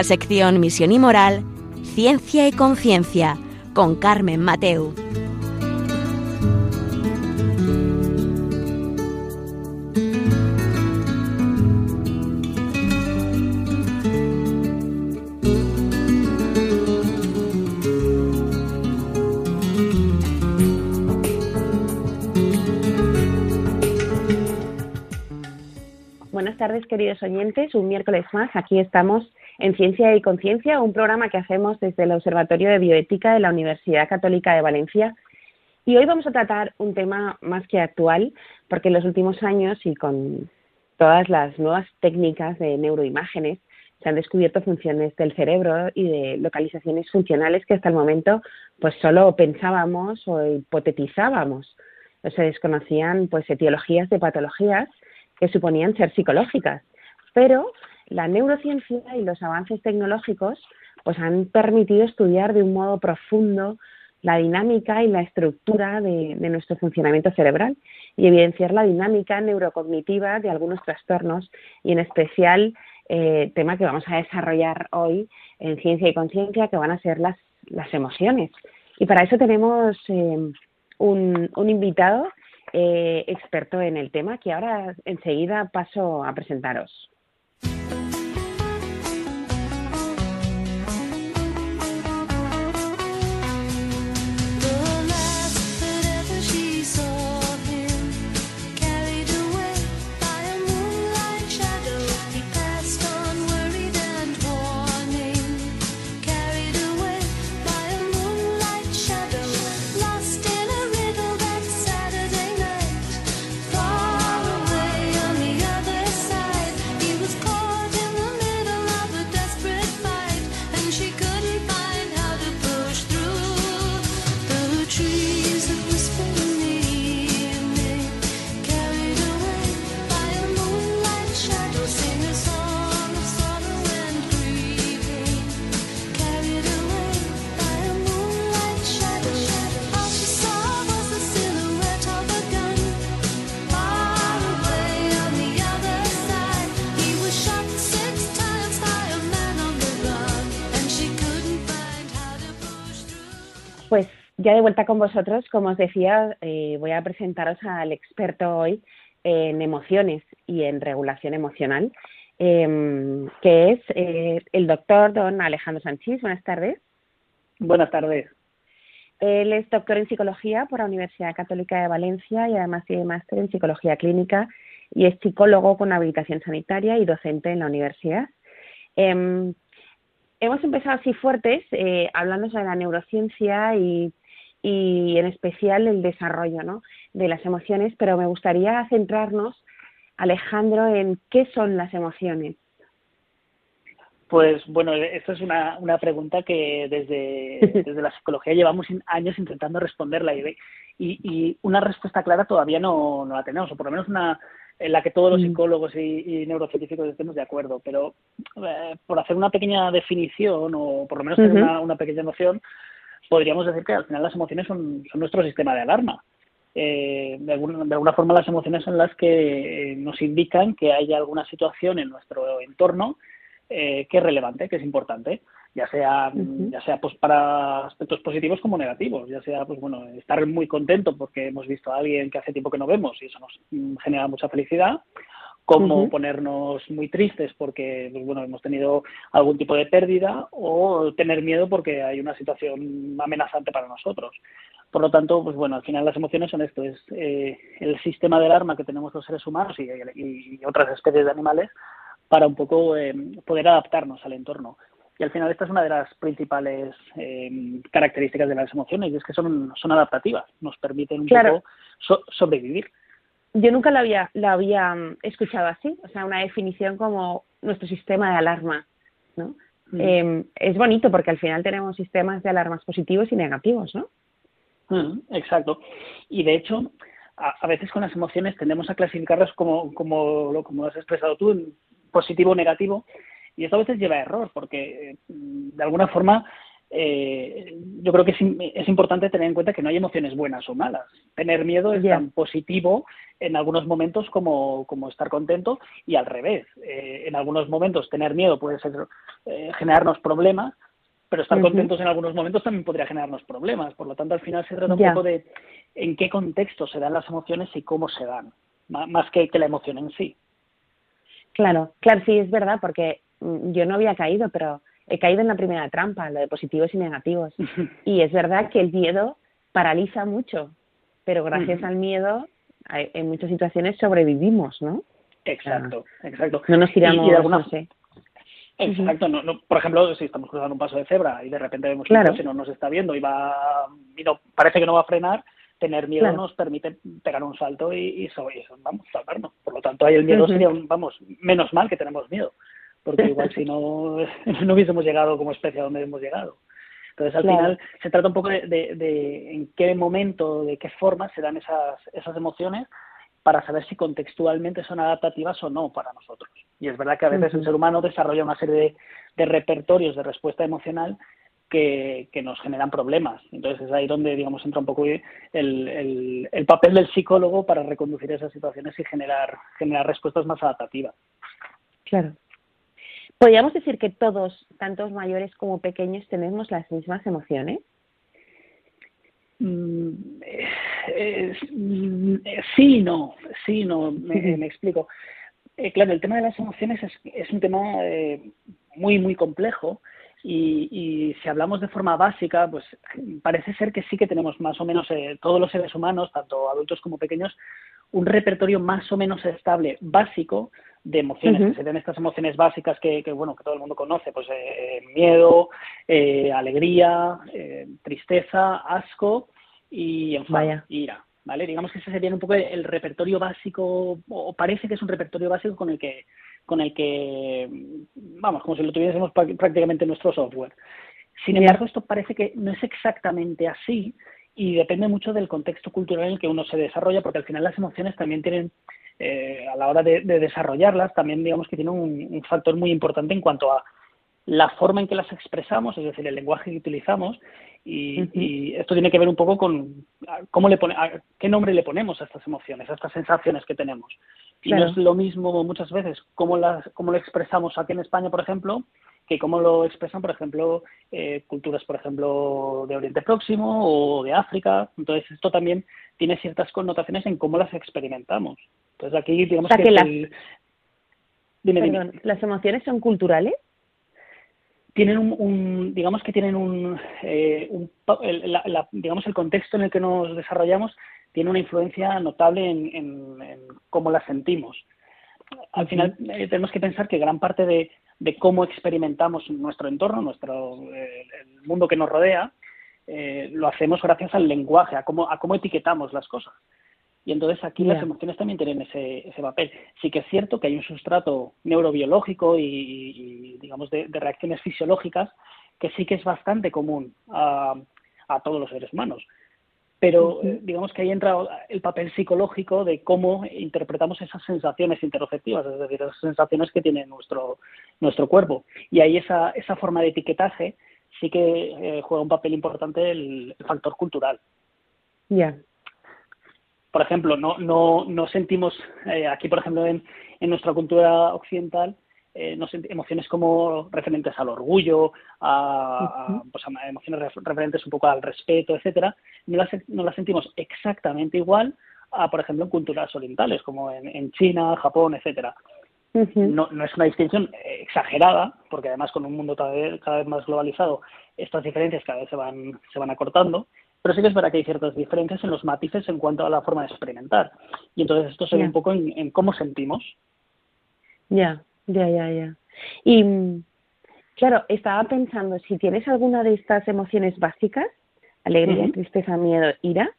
la sección Misión y Moral, Ciencia y Conciencia, con Carmen Mateu. Buenas tardes, queridos oyentes. Un miércoles más, aquí estamos en Ciencia y Conciencia, un programa que hacemos desde el Observatorio de Bioética de la Universidad Católica de Valencia. Y hoy vamos a tratar un tema más que actual, porque en los últimos años y con todas las nuevas técnicas de neuroimágenes se han descubierto funciones del cerebro y de localizaciones funcionales que hasta el momento pues solo pensábamos o hipotetizábamos. Se desconocían pues etiologías de patologías que suponían ser psicológicas. Pero la neurociencia y los avances tecnológicos pues han permitido estudiar de un modo profundo la dinámica y la estructura de, nuestro funcionamiento cerebral y evidenciar la dinámica neurocognitiva de algunos trastornos y en especial eh, tema que vamos a desarrollar hoy en Ciencia y Conciencia que van a ser las, las emociones. Y para eso tenemos eh, un, un invitado eh, experto en el tema que ahora enseguida paso a presentaros. Ya de vuelta con vosotros, como os decía, eh, voy a presentaros al experto hoy en emociones y en regulación emocional, eh, que es eh, el doctor don Alejandro Sánchez. Buenas tardes. Buenas tardes. Él es doctor en psicología por la Universidad Católica de Valencia y además tiene máster en psicología clínica y es psicólogo con habilitación sanitaria y docente en la universidad. Eh, hemos empezado así fuertes, eh, hablando sobre la neurociencia y, y, en especial el desarrollo ¿no? de las emociones, pero me gustaría centrarnos, Alejandro, en qué son las emociones. Pues bueno, esta es una, una pregunta que desde, desde la psicología llevamos años intentando responderla y, y, y una respuesta clara todavía no, no la tenemos, o por lo menos una, en la que todos los psicólogos y, y neurocientíficos estemos de acuerdo, pero eh, por hacer una pequeña definición o por lo menos tener uh -huh. una, una, pequeña noción, podríamos decir que al final las emociones son, son nuestro sistema de alarma. Eh, de, alguna, de, alguna, forma las emociones son las que nos indican que hay alguna situación en nuestro entorno eh, que es relevante, que es importante, ya sea, uh -huh. ya sea pues para aspectos positivos como negativos, ya sea pues bueno, estar muy contento porque hemos visto a alguien que hace tiempo que no vemos y eso nos mm, genera mucha felicidad, como uh -huh. ponernos muy tristes porque pues bueno, hemos tenido algún tipo de pérdida o tener miedo porque hay una situación amenazante para nosotros. Por lo tanto, pues bueno, al final las emociones son esto, es eh, el sistema de alarma que tenemos los seres humanos y, y, y otras especies de animales para un poco eh, poder adaptarnos al entorno. Y al final esta es una de las principales eh, características de las emociones, y es que son, son adaptativas, nos permiten un claro. poco so sobrevivir. Yo nunca lo había, lo había mm, escuchado así, o sea, una definición como nuestro sistema de alarma, ¿no? Mm. Eh, es bonito porque al final tenemos sistemas de alarmas positivos y negativos, ¿no? Mm, exacto. Y de hecho, a, a, veces con las emociones tendemos a clasificarlas como, como, lo, como has expresado tú, positivo o negativo, y esto a veces lleva a error, porque mm, de alguna forma eh, yo creo que es, importante tener en cuenta que no hay emociones buenas o malas. Tener miedo es tan positivo en algunos momentos como, como estar contento y al revés. Eh, en algunos momentos tener miedo puede ser eh, generarnos problemas, pero estar contentos en algunos momentos también podría generarnos problemas. Por lo tanto, al final se trata un poco de en qué contexto se dan las emociones y cómo se dan, más que, que la emoción en sí. Claro, claro, sí, es verdad, porque mm, yo no había caído, pero he caído en la primera trampa, lo de positivos y negativos. y es verdad que el miedo paraliza mucho, pero gracias al miedo en muchas situaciones sobrevivimos, ¿no? Exacto, exacto. No nos tiramos, y, no sé. Exacto, no, no, por ejemplo, si estamos cruzando un paso de cebra y de repente vemos que un no nos está viendo y va, y no, parece que no va a frenar, tener miedo nos permite pegar un salto y, vamos, salvarnos. Por lo tanto, ahí el miedo sería, un, vamos, menos mal que tenemos miedo porque igual si no, no hubiésemos llegado como especie a donde hemos llegado. Entonces, al final, se trata un poco de, de, en qué momento, de qué forma se dan esas, esas emociones para saber si contextualmente son adaptativas o no para nosotros. Y es verdad que a veces el ser humano desarrolla una serie de, de repertorios de respuesta emocional que, que, nos generan problemas. Entonces es ahí donde, digamos, entra un poco el, el, el, papel del psicólogo para reconducir esas situaciones y generar, generar respuestas más adaptativas. Claro. ¿Podríamos decir que todos, tantos mayores como pequeños, tenemos las mismas emociones? Mm, sí, no, sí, no, me, explico. Eh, claro, el tema de las emociones es, es un tema eh, muy, muy complejo y, y, si hablamos de forma básica, pues parece ser que sí que tenemos más o menos eh, todos los seres humanos, tanto adultos como pequeños, un repertorio más o menos estable, básico, de emociones, que serían estas emociones básicas que, que, bueno, que todo el mundo conoce, pues eh, eh miedo, eh, alegría, eh, tristeza, asco y enfado, ira, ¿vale? Digamos que ese sería un poco el repertorio básico, o parece que es un repertorio básico con el que, con el que, vamos, como si lo tuviésemos prácticamente en nuestro software. Sin embargo, esto parece que no es exactamente así y depende mucho del contexto cultural en el que uno se desarrolla, porque al final las emociones también tienen eh, a la hora de, desarrollarlas, también digamos que tiene un, factor muy importante en cuanto a la forma en que las expresamos, es decir, el lenguaje que utilizamos, y, esto tiene que ver un poco con cómo le pone, qué nombre le ponemos a estas emociones, a estas sensaciones que tenemos. Y no es lo mismo muchas veces cómo, las, cómo lo expresamos aquí en España, por ejemplo, que cómo lo expresan, por ejemplo, eh, culturas, por ejemplo, de Oriente Próximo o de África. Entonces, esto también tiene ciertas connotaciones en cómo las experimentamos. Entonces, aquí, digamos que, las... ¿las emociones son culturales? tienen un, digamos que tienen un, eh, digamos el contexto en el que nos desarrollamos tiene una influencia notable en, en, cómo las sentimos. Al final eh, tenemos que pensar que gran parte de, de cómo experimentamos nuestro entorno, nuestro eh, el mundo que nos rodea, eh, lo hacemos gracias al lenguaje, a cómo, a cómo etiquetamos las cosas. Y entonces aquí las emociones también tienen ese, ese papel. Sí que es cierto que hay un sustrato neurobiológico y, digamos, de, reacciones fisiológicas que sí que es bastante común a, a todos los seres humanos pero eh, digamos que ahí entra el papel psicológico de cómo interpretamos esas sensaciones interoceptivas, es decir, esas sensaciones que tiene nuestro, nuestro cuerpo. Y ahí esa, esa forma de etiquetaje sí que eh, juega un papel importante el, factor cultural. Ya. Por ejemplo, no, no, no sentimos, eh, aquí por ejemplo en, en nuestra cultura occidental, eh, emociones como referentes al orgullo, a, pues a emociones referentes un poco al respeto, etcétera, no las, no las sentimos exactamente igual a, por ejemplo, en culturas orientales, como en, China, Japón, etcétera. no, no es una distinción exagerada, porque además con un mundo cada vez, cada vez más globalizado, estas diferencias cada vez se van, se van acortando, pero sí que es verdad que hay ciertas diferencias en los matices en cuanto a la forma de experimentar. Y entonces esto se ve un poco en, cómo sentimos. Ya. Ya, ya, ya. Y claro, estaba pensando, si tienes alguna de estas emociones básicas, alegría, tristeza, miedo, ira,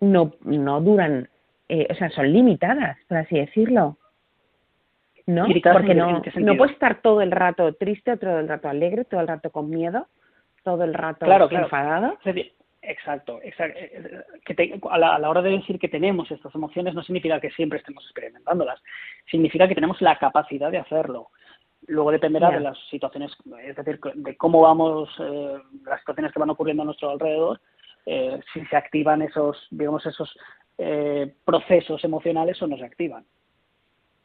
no, no duran, eh, o sea, son limitadas, por así decirlo. ¿No? Porque no, no puedes estar todo el rato triste, todo el rato alegre, todo el rato con miedo, todo el rato claro, enfadado. Exacto, exacto. Eh, eh, que a, la, hora de decir que tenemos estas emociones no significa que siempre estemos experimentándolas, significa que tenemos la capacidad de hacerlo. Luego dependerá de las situaciones, es decir, de cómo vamos, eh, las situaciones que van ocurriendo a nuestro alrededor, eh, si se activan esos, digamos, esos eh, procesos emocionales o no se activan.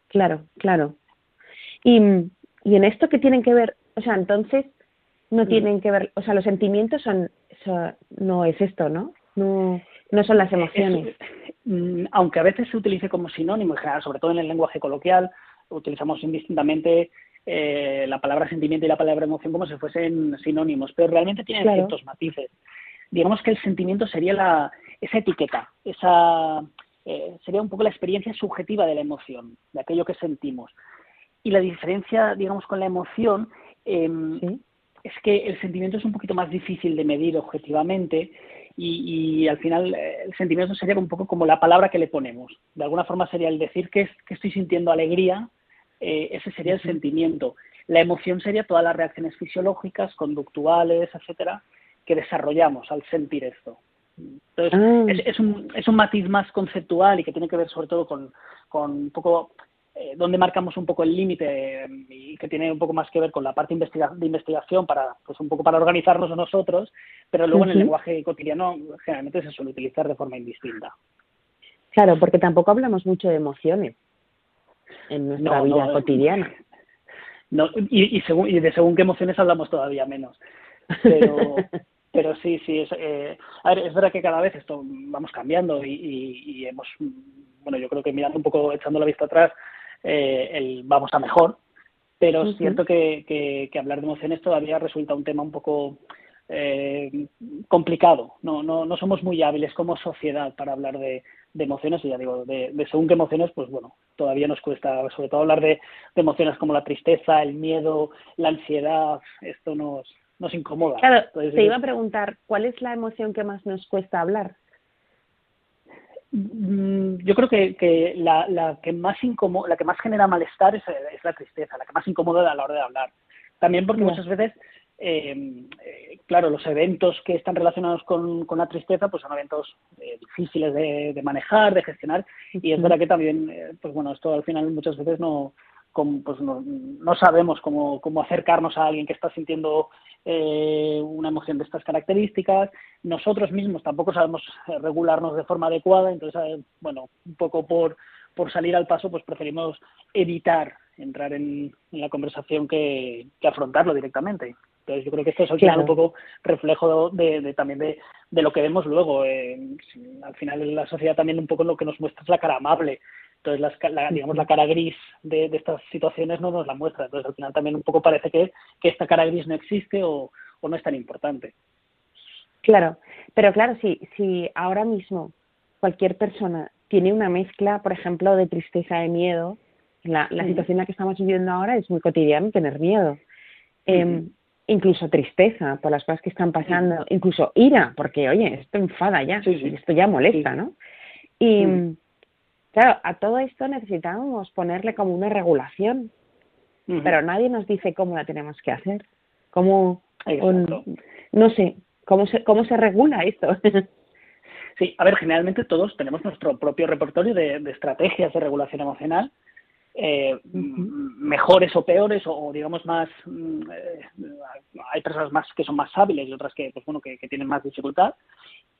Claro, claro. Y, y en esto que tienen que ver, o sea, entonces no mm. tienen que ver, o sea, los sentimientos son, no es esto, ¿no? No, no son las emociones. Mm, aunque a veces se utilice como sinónimo, en general, sobre todo en el lenguaje coloquial, utilizamos indistintamente eh, la palabra sentimiento y la palabra emoción como si fuesen sinónimos, pero realmente tienen ciertos matices. Digamos que el sentimiento sería la, esa etiqueta, esa eh, sería un poco la experiencia subjetiva de la emoción, de aquello que sentimos. Y la diferencia, digamos, con la emoción em, es que el sentimiento es un poquito más difícil de medir objetivamente y, al final eh, el sentimiento sería un poco como la palabra que le ponemos. De alguna forma sería el decir que, que estoy sintiendo alegría, eh, ese sería el sentimiento. La emoción sería todas las reacciones fisiológicas, conductuales, etcétera, que desarrollamos al sentir esto. Entonces, ah. es, un, es un matiz más conceptual y que tiene que ver sobre todo con, con un poco eh, donde marcamos un poco el límite y que tiene un poco más que ver con la parte de investigación para pues un poco para organizarnos nosotros, pero luego en el lenguaje cotidiano generalmente se suele utilizar de forma indistinta. Claro, porque tampoco hablamos mucho de emociones en nuestra vida cotidiana. No, y, y, según, y de según qué emociones hablamos todavía menos. Pero, pero sí, sí, es, eh, a ver, es verdad que cada vez esto vamos cambiando y, y, hemos, bueno, yo creo que mirando un poco, echando la vista atrás, eh, el vamos a mejor, pero es cierto que, que, hablar de emociones todavía resulta un tema un poco eh, complicado. No, no, no somos muy hábiles como sociedad para hablar de, de emociones, y ya digo, de, de, según qué emociones, pues bueno, todavía nos cuesta, sobre todo hablar de, de emociones como la tristeza, el miedo, la ansiedad, esto nos, nos incomoda. Claro, te iba a preguntar, ¿cuál es la emoción que más nos cuesta hablar? Mm, yo creo que, que la, la, que más la que más genera malestar es, es, la tristeza, la que más incomoda a la hora de hablar. También porque muchas veces, eh, eh, claro, los eventos que están relacionados con, con la tristeza, pues son eventos eh, difíciles de, de, manejar, de gestionar, y es verdad que también, eh, pues bueno, esto al final muchas veces no, pues no, no sabemos cómo, cómo, acercarnos a alguien que está sintiendo eh, una emoción de estas características. Nosotros mismos tampoco sabemos regularnos de forma adecuada, entonces, eh, bueno, un poco por, por salir al paso, pues preferimos evitar entrar en, la conversación que, que, afrontarlo directamente. Entonces, yo creo que esto es al final un poco reflejo de, de, también de, de, lo que vemos luego. Eh, al final, la sociedad también un poco lo que nos muestra es la cara amable entonces, la, digamos, la cara gris de, estas situaciones no nos la muestra. Entonces, al final también un poco parece que, que esta cara gris no existe o, o no es tan importante. Claro, pero claro, si, si ahora mismo cualquier persona tiene una mezcla, por ejemplo, de tristeza, de miedo, la, la situación en la que estamos viviendo ahora es muy cotidiano tener miedo. Eh, incluso tristeza por las cosas que están pasando, incluso ira, porque oye, esto enfada ya, esto ya molesta, ¿no? Y, Claro, a todo esto necesitamos ponerle como una regulación, pero nadie nos dice cómo la tenemos que hacer. Cómo, no sé, cómo se, cómo se regula esto. sí, a ver, generalmente todos tenemos nuestro propio repertorio de, estrategias de regulación emocional, eh, mejores o peores, o, digamos más, mm, eh, hay personas más que son más hábiles y otras que, pues bueno, que tienen más dificultad.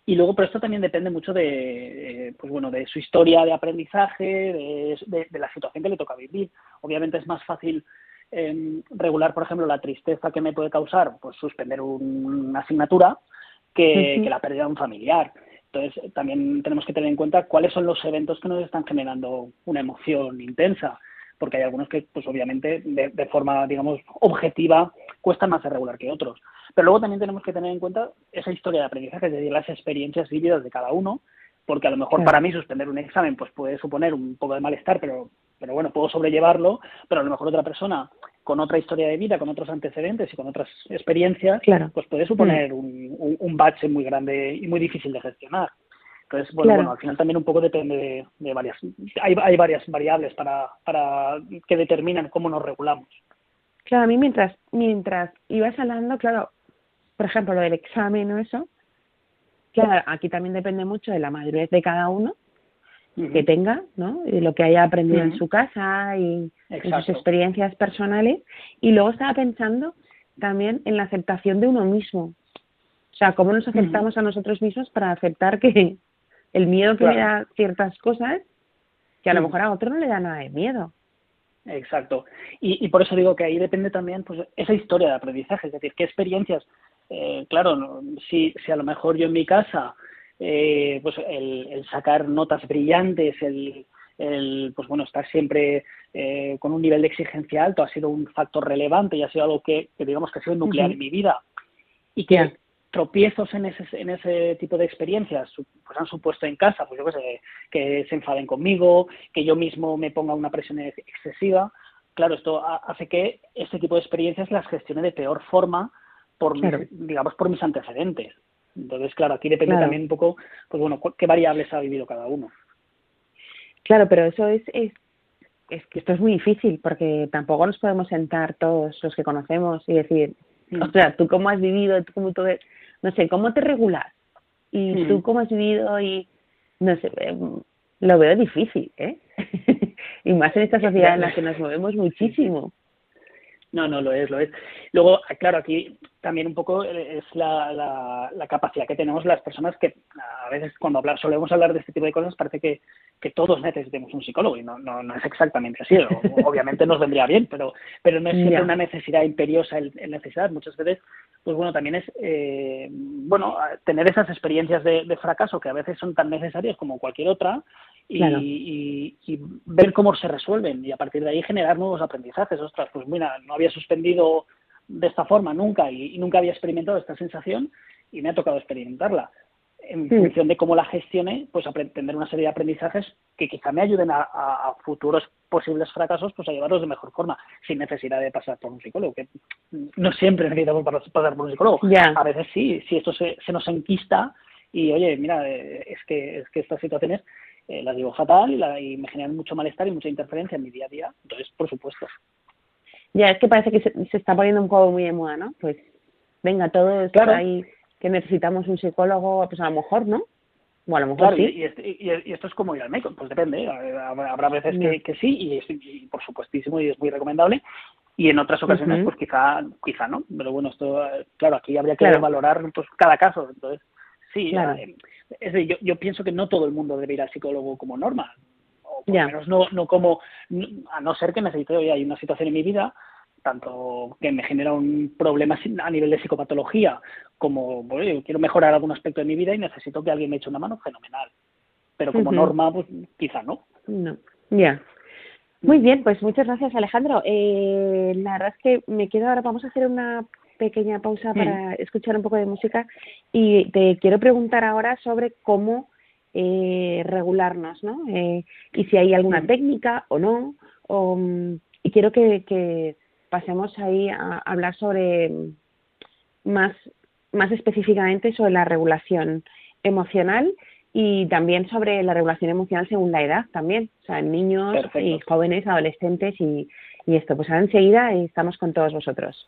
Y luego, pero esto también depende mucho de, pues bueno, de su historia de aprendizaje, de, la situación que le toca vivir. Obviamente es más fácil em, regular, por ejemplo, la tristeza que me puede causar, pues suspender una asignatura, que, que la pérdida de un familiar. Entonces, también tenemos que tener en cuenta cuáles son los eventos que nos están generando una emoción intensa porque hay algunos que, pues obviamente, de, forma, digamos, objetiva, cuestan más de regular que otros. Pero luego también tenemos que tener en cuenta esa historia de aprendizaje, es decir, las experiencias vividas de cada uno, porque a lo mejor para mí suspender un examen pues puede suponer un poco de malestar, pero, pero bueno, puedo sobrellevarlo, pero a lo mejor otra persona con otra historia de vida, con otros antecedentes y con otras experiencias, pues puede suponer mm. un, un bache muy grande y muy difícil de gestionar. Entonces, bueno, bueno, al final también un poco depende de, varias. Hay, hay varias variables para, para que determinan cómo nos regulamos. Claro, a mí mientras, mientras ibas hablando, claro, por ejemplo, lo del examen o eso, claro, aquí también depende mucho de la madurez de cada uno, que tenga, ¿no? Y lo que haya aprendido en su casa y en sus experiencias personales. Y luego estaba pensando también en la aceptación de uno mismo. O sea, cómo nos aceptamos a nosotros mismos para aceptar que el miedo que le da ciertas cosas, que a lo mejor a otro no le da nada de miedo. Exacto. Y, y por eso digo que ahí depende también pues esa historia de aprendizaje, es decir, qué experiencias, eh, claro, si, si a lo mejor yo en mi casa eh, pues el, sacar notas brillantes, el, el, pues bueno, estar siempre eh, con un nivel de exigencia alto ha sido un factor relevante y ha sido algo que, digamos que ha sido nuclear en mi vida. Y que tropiezos en ese, en ese tipo de experiencias pues han supuesto en casa, pues yo que sé, que se enfaden conmigo, que yo mismo me ponga una presión excesiva. Claro, esto hace que este tipo de experiencias las gestione de peor forma por digamos por mis antecedentes. Entonces, claro, aquí depende también un poco, pues bueno, qué variables ha vivido cada uno. Claro, pero eso es, es, es que esto es muy difícil porque tampoco nos podemos sentar todos los que conocemos y decir, mm. o sea, tú cómo has vivido, tú cómo tú, no sé, cómo te regulas y mm. tú cómo has vivido y, no sé, em, lo veo difícil, ¿eh? y más en esta sociedad en la que nos movemos muchísimo. No, no, lo es, lo es. Luego, claro, aquí también un poco es la, la, capacidad que tenemos las personas que a veces cuando hablar, solemos hablar de este tipo de cosas parece que, que todos necesitemos un psicólogo y no, no, no es exactamente así. Obviamente nos vendría bien, pero, pero no es siempre una necesidad imperiosa el, necesidad. Muchas veces, pues bueno, también es, eh, bueno, tener esas experiencias de, de fracaso que a veces son tan necesarias como cualquier otra y, ver cómo se resuelven y a partir de ahí generar nuevos aprendizajes. Ostras, pues mira, no había suspendido de esta forma nunca y, nunca había experimentado esta sensación y me ha tocado experimentarla. En función de cómo la gestione, pues aprender una serie de aprendizajes que quizá me ayuden a, futuros posibles fracasos, pues a llevarlos de mejor forma, sin necesidad de pasar por un psicólogo, que no siempre necesitamos pasar por un psicólogo. A veces sí, si esto se, se nos enquista y oye, mira, eh, es que, es que estas situaciones eh, las digo fatal y, me generan mucho malestar y mucha interferencia en mi día a día. Entonces, por supuesto. Ya, es que parece que se, está poniendo un juego muy de moda, ¿no? Pues venga, todos claro. ahí que necesitamos un psicólogo, pues a lo mejor, ¿no? Bueno, a lo mejor sí. Y, esto es como ir al médico, pues depende. Habrá veces que, sí y, por supuestísimo y es muy recomendable. Y en otras ocasiones, pues quizá, quizá no. Pero bueno, esto, claro, aquí habría que valorar pues cada caso. Entonces, sí, eh, es decir, yo, yo pienso que no todo el mundo debe ir al psicólogo como norma, o por lo menos no, no como, a no ser que necesite, hoy hay una situación en mi vida, tanto que me genera un problema a nivel de psicopatología, como bueno, quiero mejorar algún aspecto de mi vida y necesito que alguien me eche una mano, fenomenal. Pero como norma, pues quizá no. No, ya. Muy bien, pues muchas gracias Alejandro. Eh, la verdad es que me quedo ahora, vamos a hacer una pequeña pausa para escuchar un poco de música y te quiero preguntar ahora sobre cómo eh, regularnos, ¿no? Eh, y si hay alguna técnica o no. Mm, y quiero que, que, pasemos ahí a hablar sobre mm, más, más específicamente sobre la regulación emocional y también sobre la regulación emocional según la edad también, o sea, en niños y jóvenes, adolescentes y, y esto. Pues ahora enseguida estamos con todos vosotros.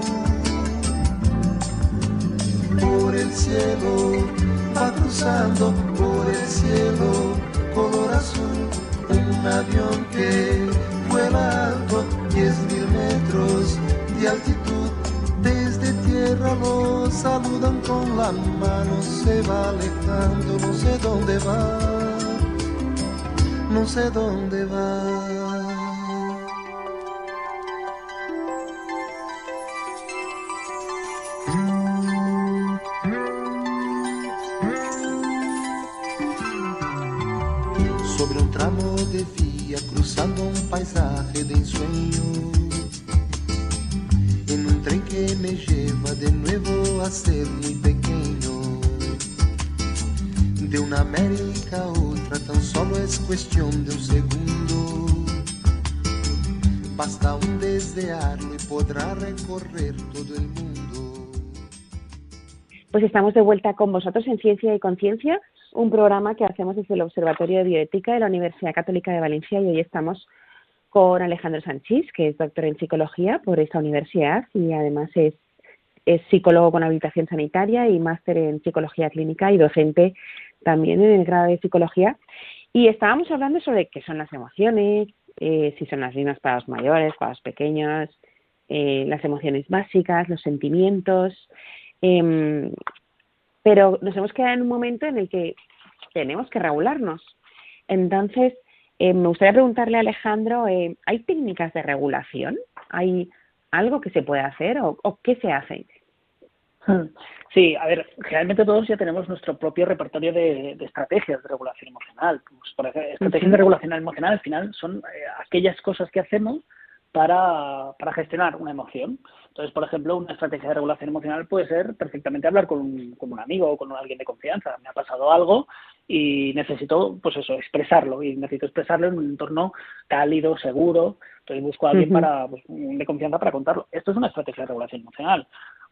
el cielo, va cruzando por el cielo, color azul, un avión que vuela alto, diez mil metros de altitud, desde tierra con la mano se va alejando, no sé dónde va, no sé dónde va. De vía, cruzando un paisaje de ensueño que me lleva de nuevo a ser muy pequeño. De una América a otra tan solo es cuestión de un segundo. Basta un desearlo y podrá recorrer todo el mundo. Pues estamos de vuelta con vosotros en Ciencia y Conciencia, un programa que hacemos desde el Observatorio de Bioética de la Universidad Católica de Valencia y hoy estamos con Alejandro Sánchez, que es doctor en psicología por esta universidad y además es, es psicólogo con habilitación sanitaria y máster en psicología clínica y docente también en el grado de psicología. Y estábamos hablando sobre qué son las emociones, eh, si son las mismas para los mayores, para los pequeños, eh, las emociones básicas, los sentimientos. Em, pero nos hemos quedado en un momento en el que tenemos que regularnos. Entonces, eh, me gustaría preguntarle a Alejandro, eh, ¿hay técnicas de regulación? ¿Hay algo que se puede hacer o, qué se hace? Hmm. Sí, a ver, realmente todos ya tenemos nuestro propio repertorio de, estrategias de regulación emocional. Pues, por ejemplo, estrategias de regulación emocional al final son eh, aquellas cosas que hacemos para, para gestionar una emoción. Entonces, por ejemplo, una estrategia de regulación emocional puede ser perfectamente hablar con un, con un amigo o con alguien de confianza. Me ha pasado algo y necesito, pues eso, expresarlo. Y necesito expresarlo en un entorno cálido, seguro. Entonces busco a alguien para, pues, de confianza para contarlo. Esto es una estrategia de regulación emocional.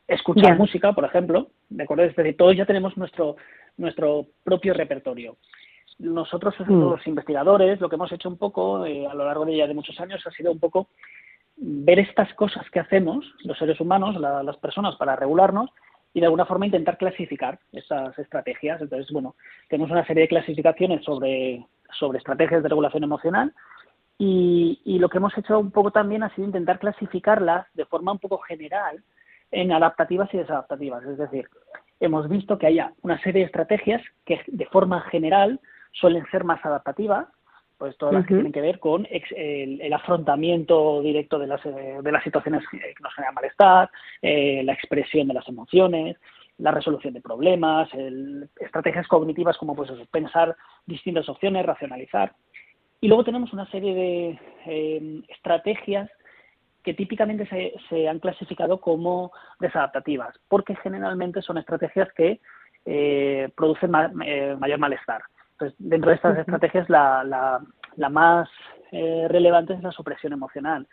Escuchar música, por ejemplo, ¿de acuerdo? Es decir, todos ya tenemos nuestro, nuestro propio repertorio nosotros mm. los investigadores lo que hemos hecho un poco eh, a lo largo de ya de muchos años ha sido un poco ver estas cosas que hacemos los seres humanos, las personas para regularnos y de alguna forma intentar clasificar esas estrategias. Entonces, bueno, tenemos una serie de clasificaciones sobre, sobre estrategias de regulación emocional y, y lo que hemos hecho un poco también ha sido intentar clasificarlas de forma un poco general en adaptativas y desadaptativas. Es decir, hemos visto que haya una serie de estrategias que de forma general suelen ser más adaptativas pues todas las que tienen que ver con el, afrontamiento directo de las, eh, de las situaciones que nos generan malestar, eh, la expresión de las emociones, la resolución de problemas, estrategias cognitivas como pues pensar distintas opciones, racionalizar. Y luego tenemos una serie de em, estrategias que típicamente se, se, han clasificado como desadaptativas, porque generalmente son estrategias que eh, producen mayor malestar. Pues dentro de estas estrategias la, la, la más eh, relevante es la supresión emocional,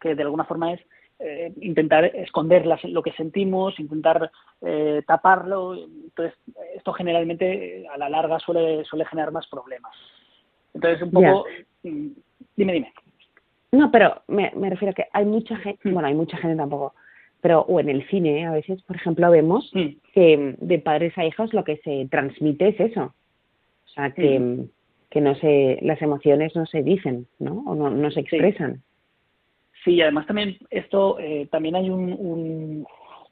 que de alguna forma es eh, intentar esconder lo que sentimos, intentar eh, taparlo. Entonces, esto generalmente a la larga suele, suele generar más problemas. Entonces, un poco... Mm, dime, dime. No, pero me, me refiero a que hay mucha gente, mm. bueno, hay mucha gente tampoco, pero o en el cine a veces, por ejemplo, vemos mm. que de padres a hijos lo que se transmite es eso sea, que, que no se, las emociones no se dicen, ¿no? O no, no se expresan. Sí. y además también esto, eh, también hay un,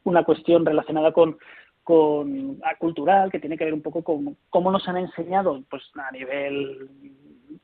una cuestión relacionada con, con cultural que tiene que ver un poco con cómo nos han enseñado pues a nivel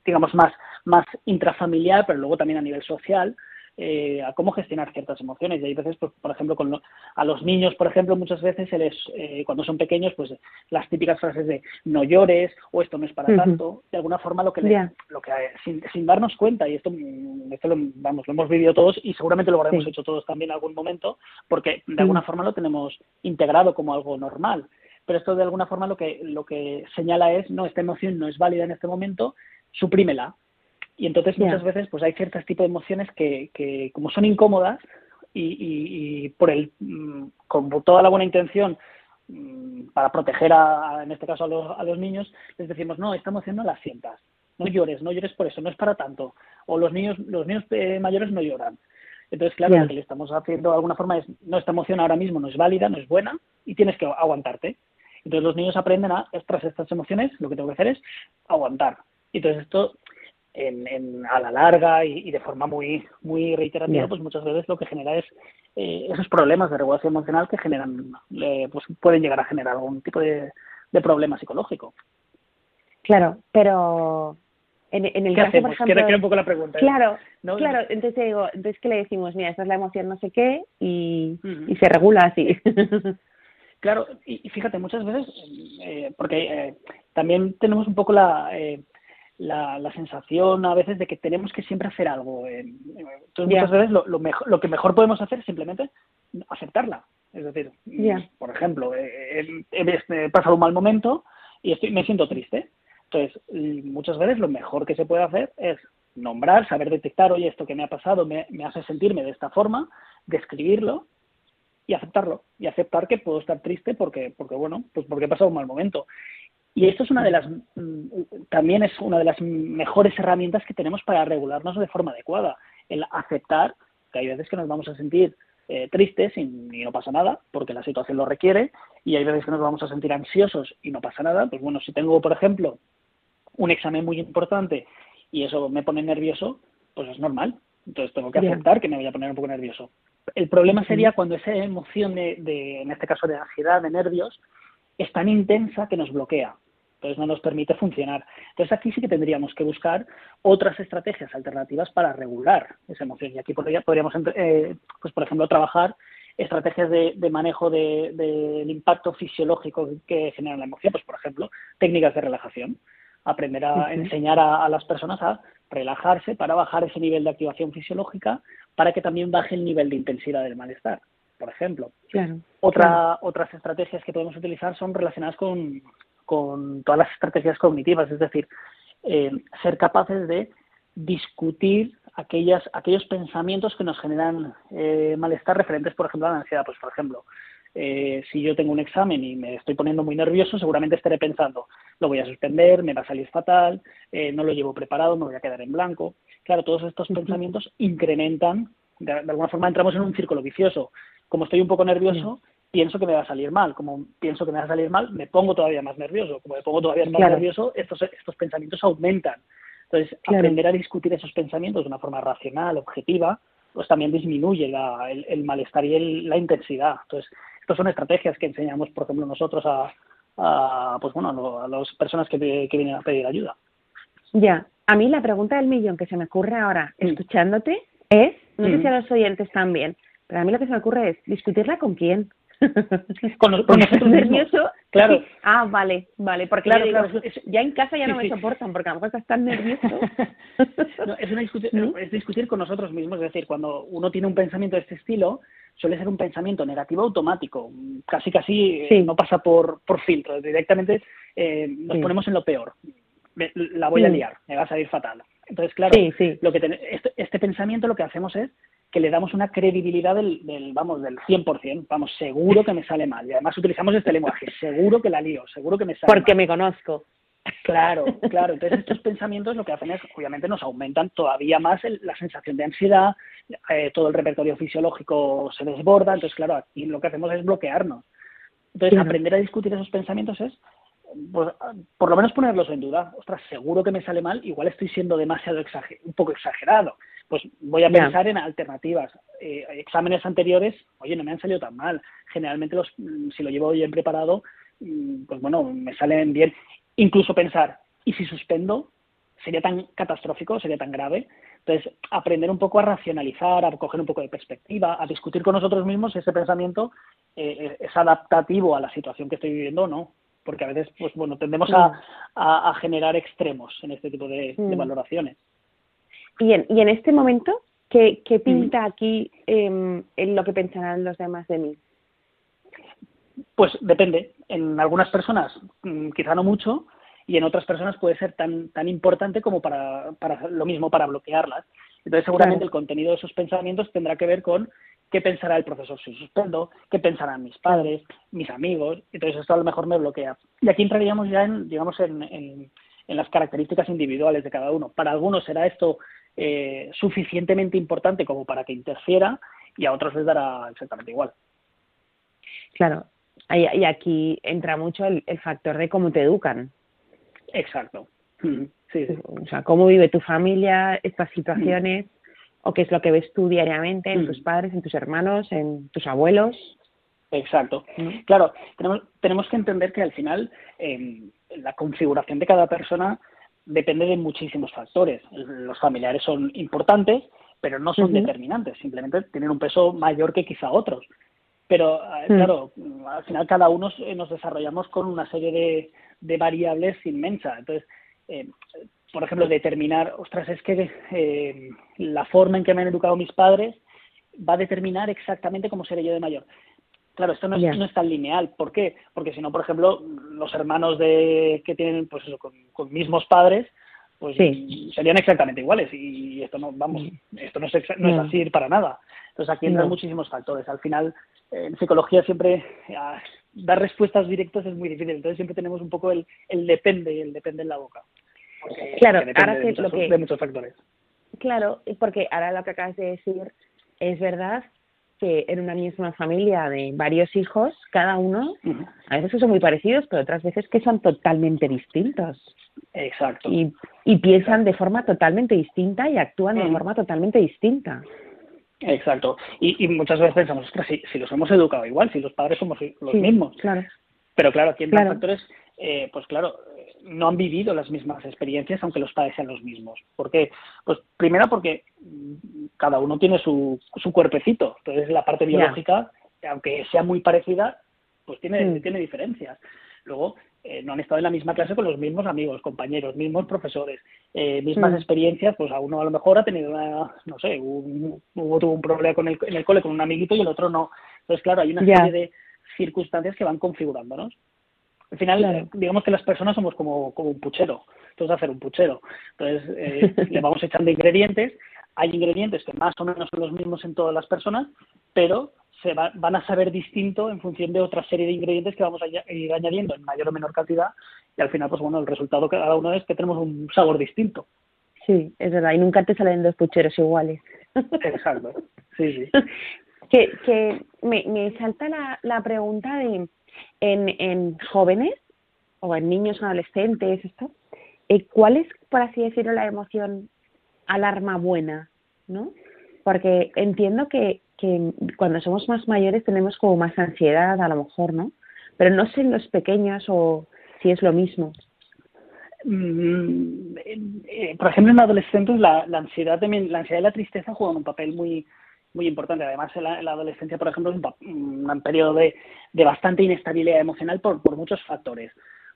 digamos más más intrafamiliar pero luego también a nivel social eh, a cómo gestionar ciertas emociones. Y hay veces, pues, por ejemplo, con a los niños, por ejemplo, muchas veces se les, eh, cuando son pequeños, pues las típicas frases de no llores o esto no es para tanto, de alguna forma lo que, lo que sin, sin, darnos cuenta, y esto, mm, esto lo, vamos, lo hemos vivido todos y seguramente lo habremos hecho todos también en algún momento, porque de alguna forma lo tenemos integrado como algo normal. Pero esto de alguna forma lo que, lo que señala es, no, esta emoción no es válida en este momento, suprímela, y entonces muchas veces pues hay ciertos tipos de emociones que, que como son incómodas y, y, por el mm, con toda la buena intención mm, para proteger a, en este caso a los, a los niños les decimos no esta emoción no la sientas no llores no llores por eso no es para tanto o los niños los niños eh, mayores no lloran. Entonces claro lo que le estamos haciendo de alguna forma es no esta emoción ahora mismo no es válida no es buena y tienes que aguantarte. Entonces los niños aprenden a tras estas emociones lo que tengo que hacer es aguantar entonces esto en, a la larga y, de forma muy muy reiterativa, pues muchas veces lo que genera es eh, esos problemas de regulación emocional que generan, eh, pues pueden llegar a generar algún tipo de, problema psicológico. Claro, pero en, el caso, por ejemplo, un poco la pregunta. ¿eh? Claro, claro. Entonces digo, entonces que le decimos, mira, esta es la emoción no sé qué y, y se regula así. claro, y, fíjate, muchas veces, porque también tenemos un poco la la, la, sensación a veces de que tenemos que siempre hacer algo. entonces, muchas veces lo, lo, mejor, lo que mejor podemos hacer es simplemente aceptarla. Es decir, por ejemplo, he, pasado un mal momento y estoy, me siento triste. Entonces, muchas veces lo mejor que se puede hacer es nombrar, saber detectar, oye, esto que me ha pasado me, me hace sentirme de esta forma, describirlo y aceptarlo. Y aceptar que puedo estar triste porque, porque bueno, pues porque he pasado un mal momento. Y esto es una de las, mm, también es una de las mejores herramientas que tenemos para regularnos de forma adecuada. El aceptar que hay veces que nos vamos a sentir eh, tristes y, no pasa nada, porque la situación lo requiere, y hay veces que nos vamos a sentir ansiosos y no pasa nada. Pues bueno, si tengo, por ejemplo, un examen muy importante y eso me pone nervioso, pues es normal. Entonces tengo que aceptar que me voy a poner un poco nervioso. El problema sería cuando esa emoción de, de, en este caso de ansiedad, de nervios, es tan intensa que nos bloquea. Entonces no nos permite funcionar. Entonces aquí sí que tendríamos que buscar otras estrategias alternativas para regular esa emoción. Y aquí podríamos, eh, pues por ejemplo, trabajar estrategias de, manejo del de, impacto fisiológico que genera la emoción. Pues por ejemplo, técnicas de relajación. Aprender a enseñar a, las personas a relajarse para bajar ese nivel de activación fisiológica para que también baje el nivel de intensidad del malestar por ejemplo. Otra, Otras estrategias que podemos utilizar son relacionadas con, con todas las estrategias cognitivas, es decir, eh, ser capaces de discutir aquellas, aquellos pensamientos que nos generan eh, malestar referentes, por ejemplo, a la ansiedad. Pues, por ejemplo, eh, si yo tengo un examen y me estoy poniendo muy nervioso, seguramente estaré pensando, lo voy a suspender, me va a salir fatal, no lo llevo preparado, me voy a quedar en blanco. Claro, todos estos pensamientos incrementan, de, alguna forma entramos en un círculo vicioso como estoy un poco nervioso, pienso que me va a salir mal. Como pienso que me va a salir mal, me pongo todavía más nervioso. Como me pongo todavía más nervioso, estos, estos pensamientos aumentan. Entonces, aprender a discutir esos pensamientos de una forma racional, objetiva, pues también disminuye el, malestar y la intensidad. Entonces, estas son estrategias que enseñamos, por ejemplo, nosotros a, pues bueno, a, las personas que, vienen a pedir ayuda. Ya, a mí la pregunta del millón que se me ocurre ahora, escuchándote, es, no sé si a los oyentes también, pero a mí lo que se me ocurre es discutirla con quién. con, nosotros nervioso. Claro. Ah, vale, vale. Porque claro, ya, en casa ya no me soportan porque a lo mejor estás tan nervioso. es, una discutir, es discutir con nosotros mismos. Es decir, cuando uno tiene un pensamiento de este estilo, suele ser un pensamiento negativo automático. Casi, casi eh, no pasa por, por filtro. Directamente eh, nos ponemos en lo peor. La voy a liar, me va a salir fatal. Entonces, claro, lo que este, este pensamiento lo que hacemos es que le damos una credibilidad del, del, vamos, del 100%, vamos, seguro que me sale mal. Y además utilizamos este lenguaje, seguro que la lío, seguro que me sale Porque me conozco. Claro, claro. Entonces estos pensamientos lo que hacen es, obviamente, nos aumentan todavía más la sensación de ansiedad, eh, todo el repertorio fisiológico se desborda, entonces, claro, aquí lo que hacemos es bloquearnos. Entonces, aprender a discutir esos pensamientos es, pues, por lo menos ponerlos en duda. Ostras, seguro que me sale mal, igual estoy siendo demasiado exagerado, un poco exagerado pues voy a pensar en alternativas. Eh, exámenes anteriores, oye, no me han salido tan mal. Generalmente, los, mm, si lo llevo bien preparado, mm, pues bueno, me salen bien. Incluso pensar, ¿y si suspendo? ¿Sería tan catastrófico? ¿Sería tan grave? Entonces, aprender un poco a racionalizar, a coger un poco de perspectiva, a discutir con nosotros mismos ese pensamiento eh, eh, es adaptativo a la situación que estoy viviendo o no. Porque a veces, pues bueno, tendemos a, generar extremos en este tipo de valoraciones. Y en, y en este momento, ¿qué, qué pinta aquí em, en lo que pensarán los demás de mí? Pues depende. En algunas personas mm, quizá no mucho y en otras personas puede ser tan, tan importante como para, para lo mismo para bloquearlas. Entonces seguramente el contenido de esos pensamientos tendrá que ver con qué pensará el profesor si suspendo, qué pensarán mis padres, mis amigos. Entonces esto a lo mejor me bloquea. Y aquí entraríamos ya en, digamos, en, en, en las características individuales de cada uno. Para algunos será esto eh, suficientemente importante como para que interfiera y a otros les dará exactamente igual. Claro, y aquí entra mucho el, factor de cómo te educan. Exacto. Sí, O sea, cómo vive tu familia estas situaciones o qué es lo que ves tú diariamente en Mm. tus padres, en tus hermanos, en tus abuelos. Exacto. Claro, tenemos, tenemos que entender que al final eh, la configuración de cada persona depende de muchísimos factores. Los familiares son importantes, pero no son determinantes, simplemente tienen un peso mayor que quizá otros. Pero, eh, Mm. claro, al final cada uno nos desarrollamos con una serie de, de variables inmensas. Entonces, eh, por ejemplo, determinar, ostras, es que eh, la forma en que me han educado mis padres va a determinar exactamente cómo seré yo de mayor. Claro, esto no es, Ya. no es tan lineal. ¿Por qué? Porque si no, por ejemplo, los hermanos de que tienen, pues eso, con, con mismos padres, pues Sí. serían exactamente iguales. Y esto no, vamos, esto no es, no es así para nada. Entonces aquí entran No. muchísimos factores. Al final, eh, en psicología siempre ah, dar respuestas directas es muy difícil. Entonces siempre tenemos un poco el, el depende y el depende en la boca. Porque- Claro, porque ahora de muchos- lo que- de muchos factores. Claro, porque ahora lo que acabas de decir es verdad que en una misma familia de varios hijos, cada uno, a veces que son muy parecidos, pero otras veces que son totalmente distintos. Exacto. Y, y piensan de forma totalmente distinta y actúan de Mm. forma totalmente distinta. Exacto. Y, y muchas veces pensamos, ostras, si, si los hemos educado igual, si los padres somos los Sí, mismos. Claro. Pero claro, aquí entran Claro. factores, eh, pues claro, eh, no han vivido las mismas experiencias, aunque los padres sean los mismos. ¿Por qué? Pues primero porque mm, cada uno tiene su, su cuerpecito. Entonces la parte biológica, aunque sea muy parecida, pues tiene, Mm. tiene diferencias. Luego, eh, no han estado en la misma clase con los mismos amigos, compañeros, mismos profesores, eh, mismas Mm. experiencias, pues a uno a lo mejor ha tenido una, no sé, un, uno tuvo un problema con el, en el cole con un amiguito y el otro no. Entonces, claro, hay una serie de circunstancias que van configurándonos. Al final, digamos que las personas somos como, como un puchero. Entonces, hacer un puchero. Entonces, eh, le vamos echando ingredientes. Hay ingredientes que más o menos son los mismos en todas las personas, pero se va- van a saber distinto en función de otra serie de ingredientes que vamos a ir añadiendo en mayor o menor cantidad. Y al final, pues bueno, el resultado que cada uno es que tenemos un sabor distinto. Sí, es verdad. Y nunca te salen dos pucheros iguales. Exacto. Sí, sí. que que me, me salta la, la pregunta de en, en jóvenes o en niños adolescentes esto eh, ¿cuál es por así decirlo la emoción alarma buena no porque entiendo que que cuando somos más mayores tenemos como más ansiedad a lo mejor no pero no sé en los pequeños o si es lo mismo. Mm, eh, por ejemplo, en adolescentes la, la ansiedad también, la ansiedad y la tristeza juegan un papel muy muy importante. Además, en la, en la adolescencia, por ejemplo, es un, un periodo de, de bastante inestabilidad emocional por, por muchos factores.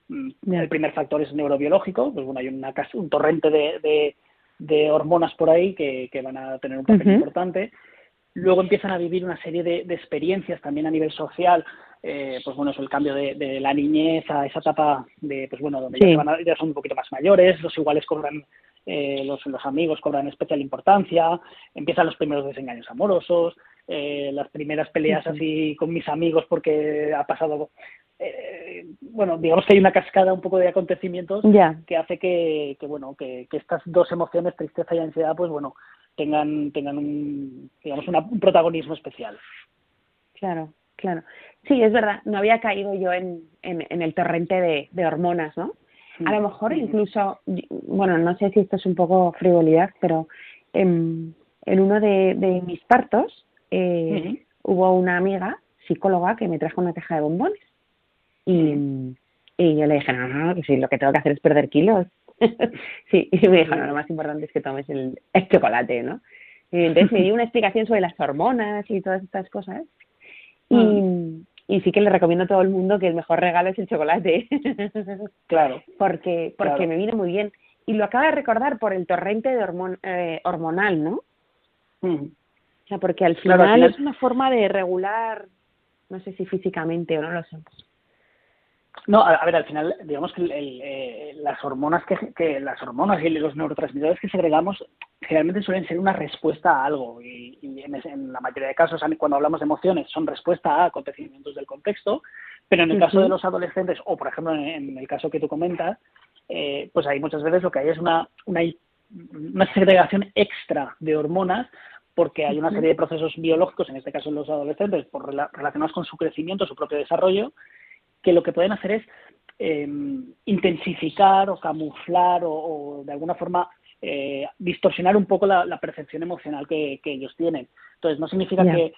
Mm. El primer factor es neurobiológico, pues bueno, hay una, un torrente de, de, de hormonas por ahí que, que van a tener un papel importante. Luego empiezan a vivir una serie de, de experiencias también a nivel social, eh, pues bueno, es el cambio de, de la niñez a esa etapa de, pues bueno, donde ya, se van a- ya son un poquito más mayores, los iguales cobran, eh, los, los amigos cobran especial importancia, empiezan los primeros desengaños amorosos, eh, las primeras peleas así con mis amigos porque ha pasado, eh, bueno, digamos que hay una cascada un poco de acontecimientos que hace que, que bueno que, que estas dos emociones tristeza y ansiedad pues bueno tengan tengan un digamos una- un protagonismo especial Claro, claro. Sí, es verdad, no había caído yo en, en, en el torrente de, de hormonas, ¿no? A lo mejor incluso, bueno, no sé si esto es un poco frivolidad, pero en, en uno de, de mis partos eh, hubo una amiga psicóloga que me trajo una caja de bombones y, y yo le dije, no, no, que sí, lo que tengo que hacer es perder kilos. sí, y me dijo, no, lo más importante es que tomes el, el chocolate, ¿no? Y entonces me dio una explicación sobre las hormonas y todas estas cosas. Y, y sí que le recomiendo a todo el mundo que el mejor regalo es el chocolate. claro porque porque Claro. me viene muy bien. Y lo acaba de recordar por el torrente de hormon, eh, hormonal, ¿no? Ujú. O sea, porque al Claro, final, al final- es una forma de regular, no sé si físicamente o no lo sé. No a, a ver al final digamos que el- el, eh, las hormonas que, que las hormonas y los neurotransmisores que segregamos generalmente suelen ser una respuesta a algo y, y en, la mayoría de casos cuando hablamos de emociones son respuesta a acontecimientos del contexto pero en el caso de los adolescentes o por ejemplo en, en el caso que tú comentas eh, pues ahí muchas veces lo que hay es una, una una segregación extra de hormonas porque hay una serie de procesos biológicos, en este caso en los adolescentes, por rela- relacionados con su crecimiento, su propio desarrollo, que lo que pueden hacer es em, intensificar o camuflar o, de alguna forma eh, distorsionar un poco la, percepción emocional que, ellos tienen. Entonces, no significa que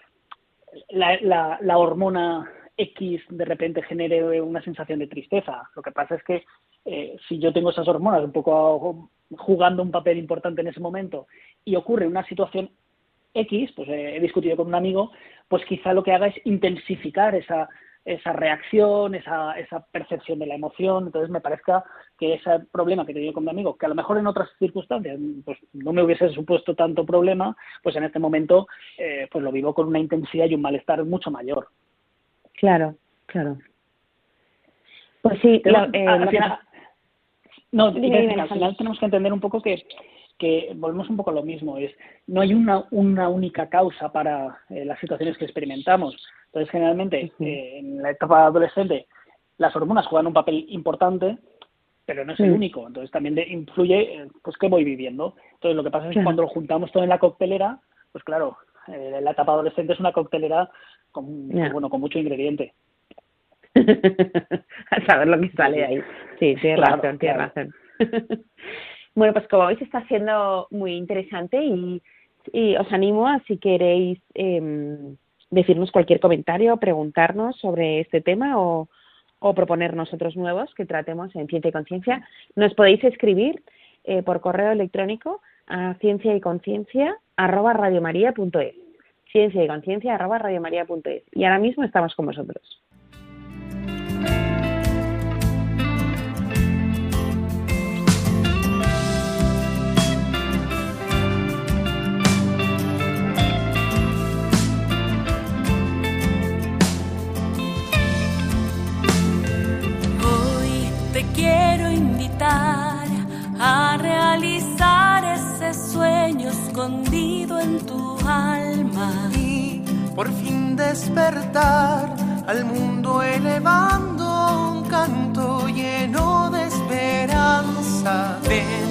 la, la, hormona X de repente genere una sensación de tristeza. Lo que pasa es que eh, si yo tengo esas hormonas un poco jugando un papel importante en ese momento y ocurre una situación X, pues eh, he discutido con un amigo, pues quizá lo que haga es intensificar esa, esa reacción, esa, esa percepción de la emoción. Entonces me parezca que ese problema que he tenido con mi amigo, que a lo mejor en otras circunstancias pues no me hubiese supuesto tanto problema, pues en este momento eh, pues lo vivo con una intensidad y un malestar mucho mayor. Claro, claro. Pues sí, no, al final tenemos que entender un poco que, que volvemos un poco a lo mismo, es no hay una, una única causa para eh, las situaciones que experimentamos. Entonces, generalmente, eh, en la etapa adolescente, las hormonas juegan un papel importante, pero no es el único. Entonces, también influye, eh, pues, qué voy viviendo. Entonces, lo que pasa es que cuando lo juntamos todo en la coctelera, pues claro, la etapa adolescente es una coctelera con, bueno, con mucho ingrediente. a saber lo que sale ahí. Sí, tienes razón, tienes razón. bueno, pues como veis está siendo muy interesante y, os animo a si queréis em, decirnos cualquier comentario, preguntarnos sobre este tema o, o proponernos otros nuevos que tratemos en Ciencia y Conciencia, nos podéis escribir eh, por correo electrónico a ciencia y conciencia arroba radiomaria.es ciencia y conciencia arroba radiomaria.es y ahora mismo estamos con vosotros. En tu alma. Y por fin despertar al mundo elevando un canto lleno de esperanza. Ven,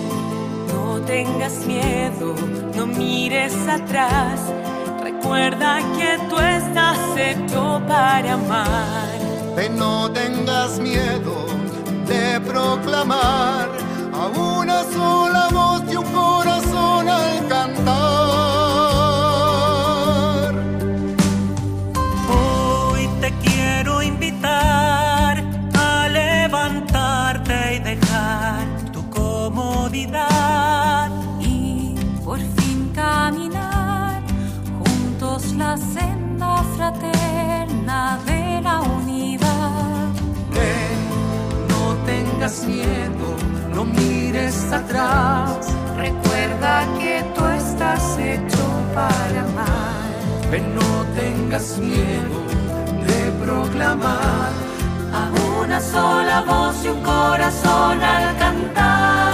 no tengas miedo, no mires atrás. Recuerda que tú estás hecho para amar. Ven, no tengas miedo de proclamar a una sola voz Recuerda que tú estás hecho para amar. Pero no tengas miedo de proclamar a una sola voz y un corazón al cantar.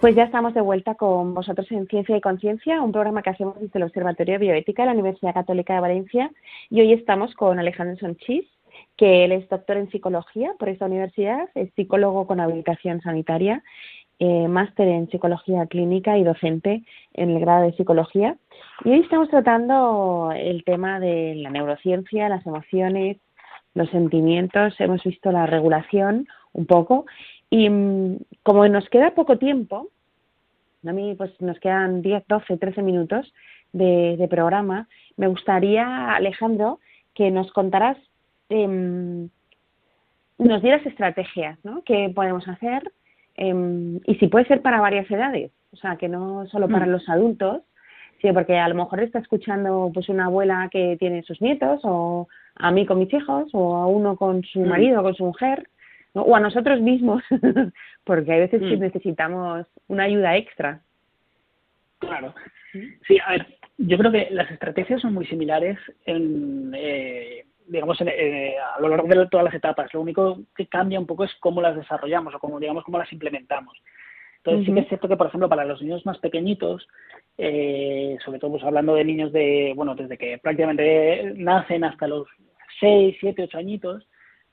Pues ya estamos de vuelta con vosotros en Ciencia y Conciencia, un programa que hacemos desde el Observatorio de Bioética de la Universidad Católica de Valencia. Y hoy estamos con Alejandro Sonchis, que él es doctor en psicología por esta universidad, es psicólogo con habilitación sanitaria, eh, máster en psicología clínica y docente en el grado de psicología. Y hoy estamos tratando el tema de la neurociencia, las emociones, los sentimientos, hemos visto la regulación un poco y mm, como nos queda poco tiempo, a mí pues nos quedan 10, 12, 13 minutos de, programa, me gustaría, Alejandro, que nos contaras, em, nos dieras estrategias, ¿no? ¿Qué podemos hacer? Em, y si puede ser para varias edades, o sea, que no solo para mm. los adultos, sino porque a lo mejor está escuchando pues una abuela que tiene sus nietos, o a mí con mis hijos, o a uno con su mm. marido, con su mujer, o a nosotros mismos, porque hay veces que mm. necesitamos una ayuda extra. Claro. Sí, a ver, yo creo que las estrategias son muy similares en, eh, digamos, a lo largo de todas las etapas. Lo único que cambia un poco es cómo las desarrollamos o cómo, digamos, cómo las implementamos. Entonces, sí que es cierto que, por ejemplo, para los niños más pequeñitos, eh, sobre todo pues, hablando de niños de, bueno, desde que prácticamente nacen hasta los 6, 7, 8 añitos,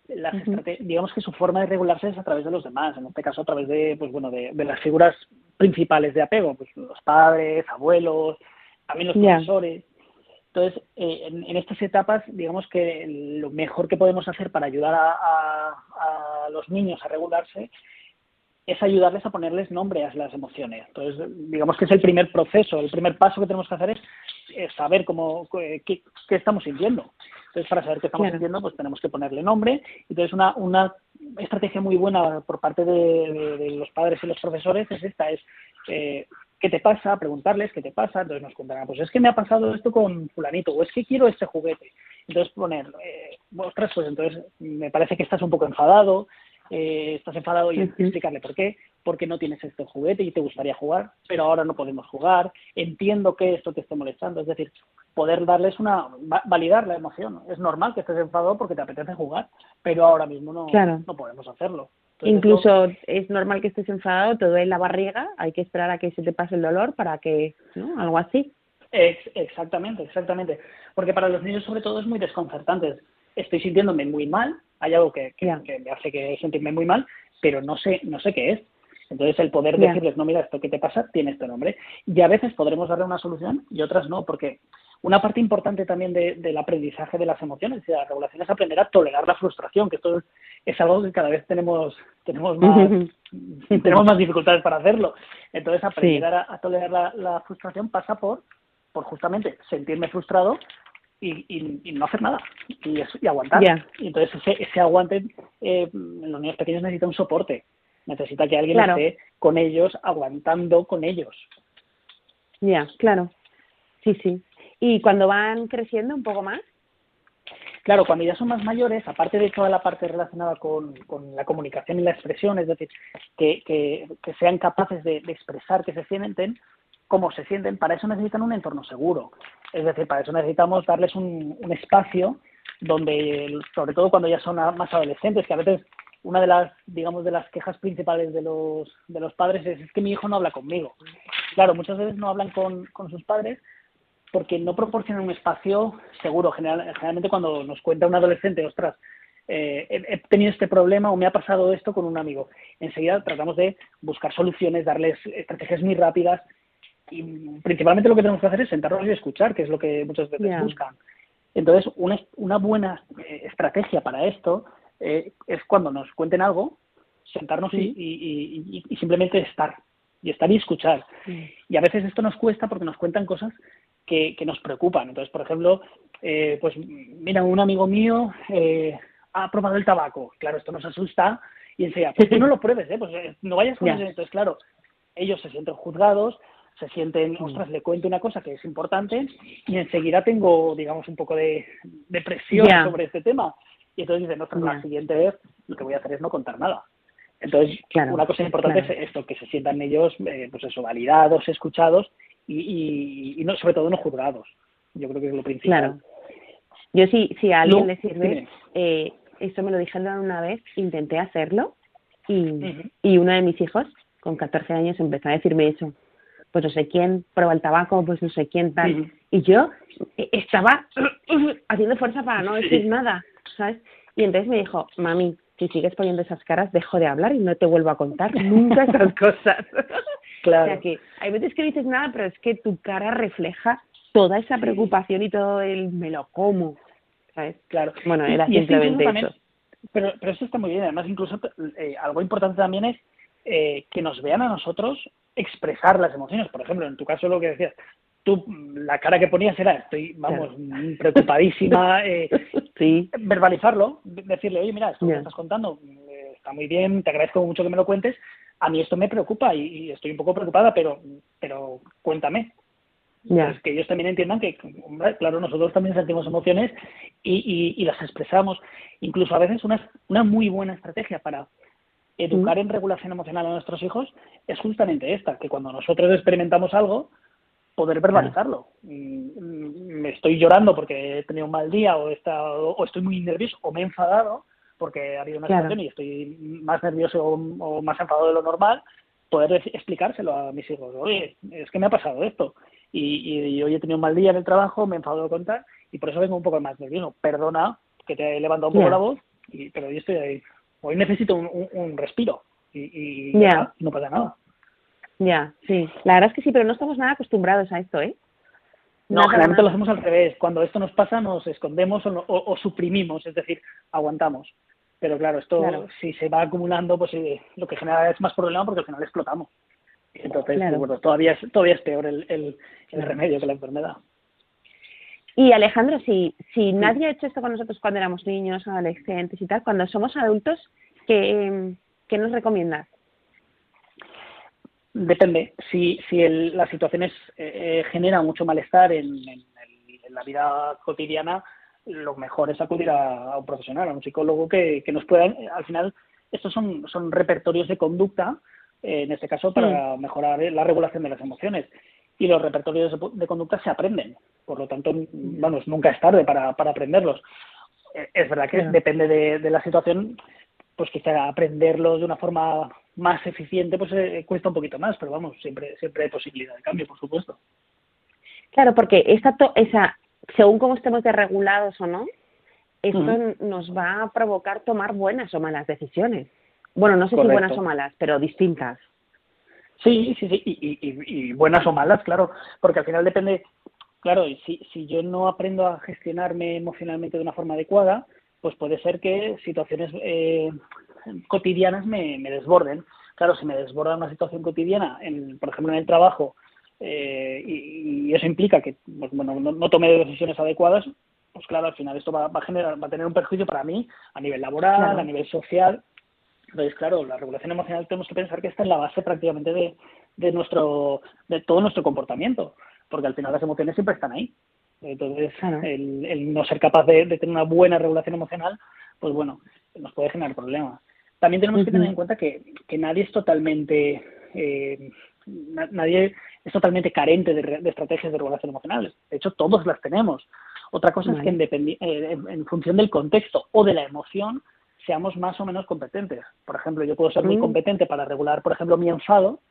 las digamos que su forma de regularse es a través de los demás, en este caso a través de, pues bueno, de, las figuras principales de apego, pues los padres, abuelos, también los profesores. Entonces, eh, en, estas etapas, digamos que lo mejor que podemos hacer para ayudar a, los niños a regularse es ayudarles a ponerles nombre a las emociones. Entonces, digamos que es el primer proceso, el primer paso que tenemos que hacer es, saber cómo, qué, qué, estamos sintiendo. Entonces, para saber qué estamos sintiendo, pues tenemos que ponerle nombre. Entonces, una, una estrategia muy buena por parte de, los padres y los profesores es esta, es eh, ¿qué te pasa? Preguntarles qué te pasa. Entonces nos contarán, pues es que me ha pasado esto con fulanito, o es que quiero este juguete. Entonces poner, eh, ostras, pues entonces me parece que estás un poco enfadado, eh, estás enfadado y explicarle por qué, porque no tienes este juguete y te gustaría jugar, pero ahora no podemos jugar, entiendo que esto te esté molestando, es decir, poder darles una, validar la emoción. Es normal que estés enfadado porque te apetece jugar, pero ahora mismo no, no podemos hacerlo. Incluso es normal que estés enfadado, te duele la barriga, hay que esperar a que se te pase el dolor para que, ¿no? Algo así. exactamente, exactamente. Porque para los niños sobre todo es muy desconcertante. Estoy sintiéndome muy mal, hay algo que, que, me hace que sentirme muy mal, pero no sé, no sé qué es. Entonces el poder decirles, no, mira, esto que te pasa tiene este nombre. Y a veces podremos darle una solución y otras no, porque una parte importante también del aprendizaje de las emociones y de la regulación es aprender a tolerar la frustración, que esto es, algo que cada vez tenemos tenemos más tenemos más dificultades para hacerlo. Entonces aprender a, tolerar la, frustración pasa por por justamente sentirme frustrado y, no hacer nada y, y aguantar. Y entonces ese, ese aguante eh, en los niños pequeños necesita un soporte, necesita que alguien esté con ellos aguantando con ellos. Ya, claro. Sí, sí. ¿Y cuando van creciendo un poco más? Claro, cuando ya son más mayores, aparte de toda la parte relacionada con, la comunicación y la expresión, es decir, que, que, sean capaces de, expresar que se sienten, cómo se sienten, para eso necesitan un entorno seguro. Es decir, para eso necesitamos darles un, espacio donde, sobre todo cuando ya son más adolescentes, que a veces una de las, digamos, de las quejas principales de los, de los padres es, es que mi hijo no habla conmigo. Claro, muchas veces no hablan con, con sus padres porque no proporciona un espacio seguro. generalmente cuando nos cuenta un adolescente, ostras, eh, he, tenido este problema o me ha pasado esto con un amigo, enseguida tratamos de buscar soluciones, darles estrategias muy rápidas y principalmente lo que tenemos que hacer es sentarnos y escuchar, que es lo que muchas veces buscan. Entonces, una, una buena eh, estrategia para esto eh, es cuando nos cuenten algo, sentarnos y, simplemente estar, y estar y escuchar. Y a veces esto nos cuesta porque nos cuentan cosas que, nos preocupan. Entonces, por ejemplo, eh, pues mira, un amigo mío eh, ha probado el tabaco. Claro, esto nos asusta y enseguida, pues tú no lo pruebes, ¿eh? Pues eh, no vayas con eso. Entonces, claro, ellos se sienten juzgados, se sienten, mm. ostras, le cuento una cosa que es importante y enseguida tengo, digamos, un poco de, presión sobre este tema. Y entonces dicen, ostras, la siguiente vez lo que voy a hacer es no contar nada. Entonces, una cosa importante es esto, que se sientan ellos, pues eso, validados, escuchados y, y, no, sobre todo no juzgados. Yo creo que es lo principal. Claro. Yo sí, si a alguien le sirve, eh, eso me lo dijeron una vez, intenté hacerlo y, y uno de mis hijos, con 14 años, empezó a decirme eso. Pues no sé quién prueba el tabaco, pues no sé quién tal. Y yo eh, estaba haciendo fuerza para no decir nada, ¿sabes? Y entonces me dijo, mami, si sigues poniendo esas caras, dejo de hablar y no te vuelvo a contar nunca esas cosas. Claro. O sea que hay veces que dices nada, pero es que tu cara refleja toda esa preocupación y todo el me lo como. ¿Sabes? Claro. Bueno, era simplemente eso. pero, pero eso está muy bien. Además, incluso eh, algo importante también es eh, que nos vean a nosotros expresar las emociones. Por ejemplo, en tu caso lo que decías, tú la cara que ponías era estoy, vamos, preocupadísima. Eh, sí. Verbalizarlo, decirle, oye, mira, esto que estás contando eh, está muy bien, te agradezco mucho que me lo cuentes, a mí esto me preocupa y, estoy un poco preocupada, pero, pero cuéntame. Yeah. que ellos también entiendan que, claro, nosotros también sentimos emociones y, y, las expresamos. Incluso a veces una, una muy buena estrategia para educar mm. en regulación emocional a nuestros hijos es justamente esta, que cuando nosotros experimentamos algo, poder verbalizarlo. Mm, me estoy llorando porque he tenido un mal día o, he estado, o estoy muy nervioso o me he enfadado porque ha habido una situación y estoy más nervioso o, más enfadado de lo normal, poder explicárselo a mis hijos. Oye, es que me ha pasado esto y, y, hoy he tenido un mal día en el trabajo, me he enfadado de contar y por eso vengo un poco más nervioso. Perdona que te he levantado un poco la voz, y, pero hoy estoy ahí. Hoy necesito un, un, respiro y, y no pasa nada. Ya, sí. La verdad es que sí, pero no estamos nada acostumbrados a esto, ¿eh? No, generalmente lo hacemos al revés. Cuando esto nos pasa, nos escondemos o, suprimimos, es decir, aguantamos. Pero claro, esto si se va acumulando, pues eh, lo que genera es más problema porque al final explotamos. Entonces, bueno, todavía es, todavía es peor el, el, remedio que la enfermedad. Y Alejandro, si, si nadie ha hecho esto con nosotros cuando éramos niños, adolescentes y tal, cuando somos adultos, ¿qué, qué nos recomiendas? Depende. Si, si el, la situación es, eh, genera mucho malestar en, la vida cotidiana, lo mejor es acudir a, un profesional, a un psicólogo que, que nos pueda. Al final, estos son, son repertorios de conducta, eh, en este caso, para mejorar la regulación de las emociones. Y los repertorios de, conducta se aprenden. Por lo tanto, vamos, nunca es tarde para, para aprenderlos. Eh, es verdad que depende de, de la situación, pues quizá aprenderlos de una forma más eficiente, pues eh, cuesta un poquito más, pero vamos, siempre, siempre hay posibilidad de cambio, por supuesto. Claro, porque esta esa, según cómo estemos desregulados o no, esto nos va a provocar tomar buenas o malas decisiones. Bueno, no sé si buenas o malas, pero distintas. Sí, sí, sí, y, y, buenas o malas, claro, porque al final depende, claro, si, si yo no aprendo a gestionarme emocionalmente de una forma adecuada, pues puede ser que situaciones eh, cotidianas me, me, desborden. Claro, si me desborda una situación cotidiana, en, por ejemplo en el trabajo, eh, y, eso implica que pues, bueno, no, tome decisiones adecuadas, pues claro, al final esto va, a generar, va a tener un perjuicio para mí a nivel laboral, a nivel social. Entonces, claro, la regulación emocional tenemos que pensar que está en la base prácticamente de, de nuestro, de todo nuestro comportamiento, porque al final las emociones siempre están ahí. Entonces, el, no ser capaz de, tener una buena regulación emocional, pues bueno, nos puede generar problemas. También tenemos que tener en cuenta que, que nadie es totalmente eh, nadie es totalmente carente de, estrategias de regulación emocional. De hecho, todos las tenemos. Otra cosa es que eh, en, en, función del contexto o de la emoción seamos más o menos competentes. Por ejemplo, yo puedo ser muy competente para regular, por ejemplo, mi enfado,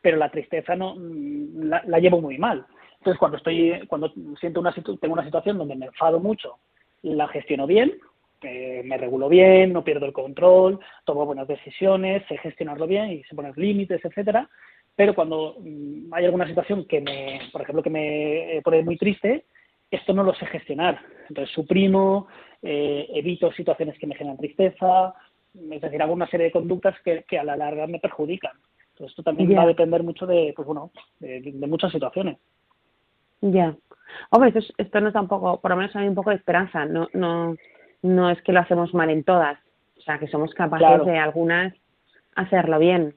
pero la tristeza no mm, la llevo muy mal. Entonces, cuando estoy, cuando siento una tengo una situación donde me enfado mucho, la gestiono bien, eh, me regulo bien, no pierdo el control, tomo buenas decisiones, sé gestionarlo bien y sé poner límites, etcétera. Pero cuando mm, hay alguna situación que me, por ejemplo, que me eh, pone muy triste, esto no lo sé gestionar. Entonces suprimo, eh, evito situaciones que me generan tristeza, es decir, hago una serie de conductas que, que a la larga me perjudican. Entonces esto también va a depender mucho de, pues bueno, de muchas situaciones. Ya. Hombre, esto, esto nos da un poco, por lo menos a mí un poco de esperanza. No, no, no es que lo hacemos mal en todas. O sea, que somos capaces de algunas hacerlo bien.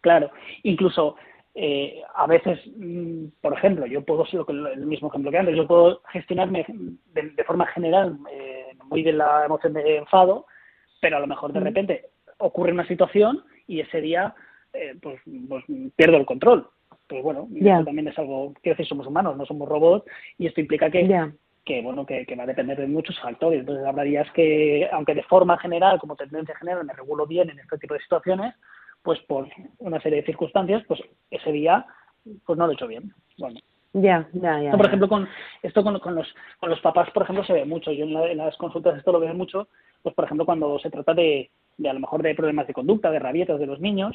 Claro. Incluso eh, a veces, mm, por ejemplo, yo puedo ser el mismo ejemplo que antes, yo puedo gestionarme de, forma general eh, muy de la emoción de enfado, pero a lo mejor de repente ocurre una situación y ese día eh, pues, pues pierdo el control. Pues bueno, eso también es algo, quiero decir, somos humanos, no somos robots, y esto implica que, que bueno, que, va a depender de muchos factores. Entonces habrá días que, aunque de forma general, como tendencia general, me regulo bien en este tipo de situaciones, pues por una serie de circunstancias, pues ese día pues no lo he hecho bien. Bueno. Ya, ya, ya. por ejemplo, con esto con, con, los, con los papás, por ejemplo, se ve mucho. Yo en, en, las consultas esto lo veo mucho, pues por ejemplo, cuando se trata de, de a lo mejor de problemas de conducta, de rabietas de los niños,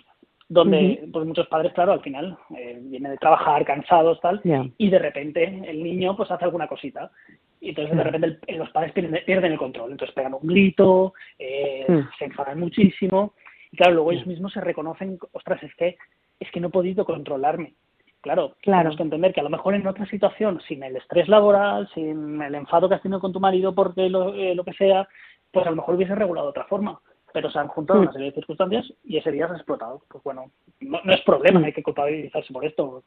donde pues muchos padres, claro, al final eh, vienen de trabajar cansados, tal, y de repente el niño pues hace alguna cosita. Y entonces de repente los padres pierden, el control, entonces pegan un grito, eh, se enfadan muchísimo, y claro, luego ellos mismos se reconocen, ostras, es que, es que no he podido controlarme. Claro, claro, tenemos que entender que a lo mejor en otra situación, sin el estrés laboral, sin el enfado que has tenido con tu marido porque lo, eh, lo que sea, pues a lo mejor hubiese regulado de otra forma pero se han juntado una serie de circunstancias y ese día se ha explotado. Pues bueno, no, es problema, no hay que culpabilizarse por esto.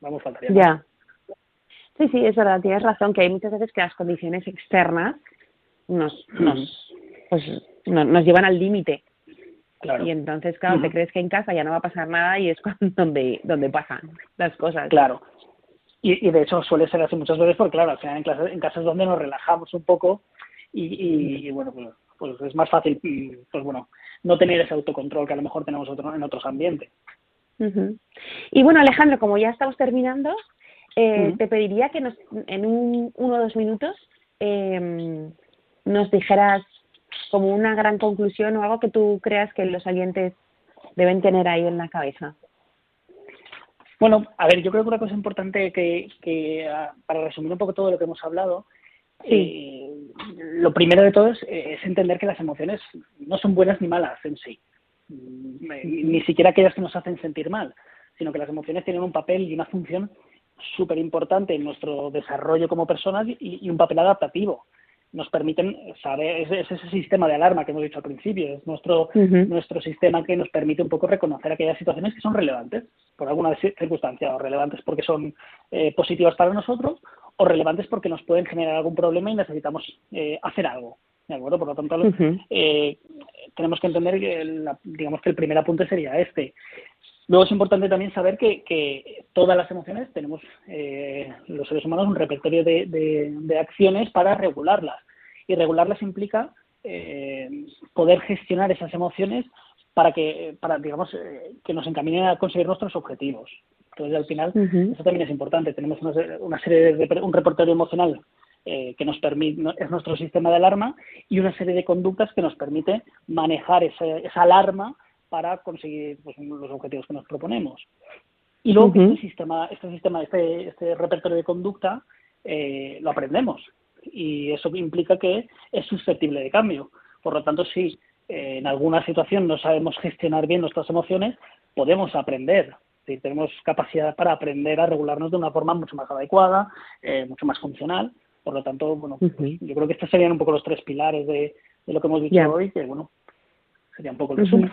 Vamos, faltaría. Ya. Sí, sí, es verdad, tienes razón, que hay muchas veces que las condiciones externas nos, nos, pues, nos llevan al límite. Claro. Y entonces, claro, te crees que en casa ya no va a pasar nada y es cuando, donde, donde pasan las cosas. Claro. y, de hecho suele ser así muchas veces porque, claro, al final en, clases, en casas donde nos relajamos un poco y, bueno, pues, pues, es más fácil, pues bueno, no tener ese autocontrol que a lo mejor tenemos otro, en otros ambientes. Y bueno, Alejandro, como ya estamos terminando, eh, te pediría que nos, en un, uno o dos minutos eh, nos dijeras como una gran conclusión o algo que tú creas que los oyentes deben tener ahí en la cabeza. Bueno, a ver, yo creo que una cosa importante que, que ah, para resumir un poco todo lo que hemos hablado, eh, lo primero de todo es, entender que las emociones no son buenas ni malas en sí, mm, ni siquiera aquellas que nos hacen sentir mal, sino que las emociones tienen un papel y una función súper importante en nuestro desarrollo como personas y, un papel adaptativo nos permiten saber, es, ese sistema de alarma que hemos dicho al principio, es nuestro, nuestro sistema que nos permite un poco reconocer aquellas situaciones que son relevantes por alguna circunstancia, o relevantes porque son eh, positivas para nosotros, o relevantes porque nos pueden generar algún problema y necesitamos eh, hacer algo. ¿De acuerdo? Por lo tanto, eh, tenemos que entender que, digamos que el primer apunte sería este. Luego es importante también saber que, que todas las emociones tenemos eh, los seres humanos un repertorio de, de, acciones para regularlas. Y regularlas implica eh, poder gestionar esas emociones para que, para, digamos, eh, que nos encaminen a conseguir nuestros objetivos. Entonces, al final, eso también es importante. Tenemos una, una serie de, un repertorio emocional que nos permite, es nuestro sistema de alarma, y una serie de conductas que nos permite manejar esa, esa alarma para conseguir pues, los objetivos que nos proponemos. Y luego este sistema, este sistema, este, este repertorio de conducta eh, lo aprendemos y eso implica que es susceptible de cambio. Por lo tanto, si eh, en alguna situación no sabemos gestionar bien nuestras emociones, podemos aprender. Si tenemos capacidad para aprender a regularnos de una forma mucho más adecuada, eh, mucho más funcional. Por lo tanto, bueno, pues, yo creo que estos serían un poco los tres pilares de, lo que hemos dicho hoy, que bueno, sería un poco el resumen.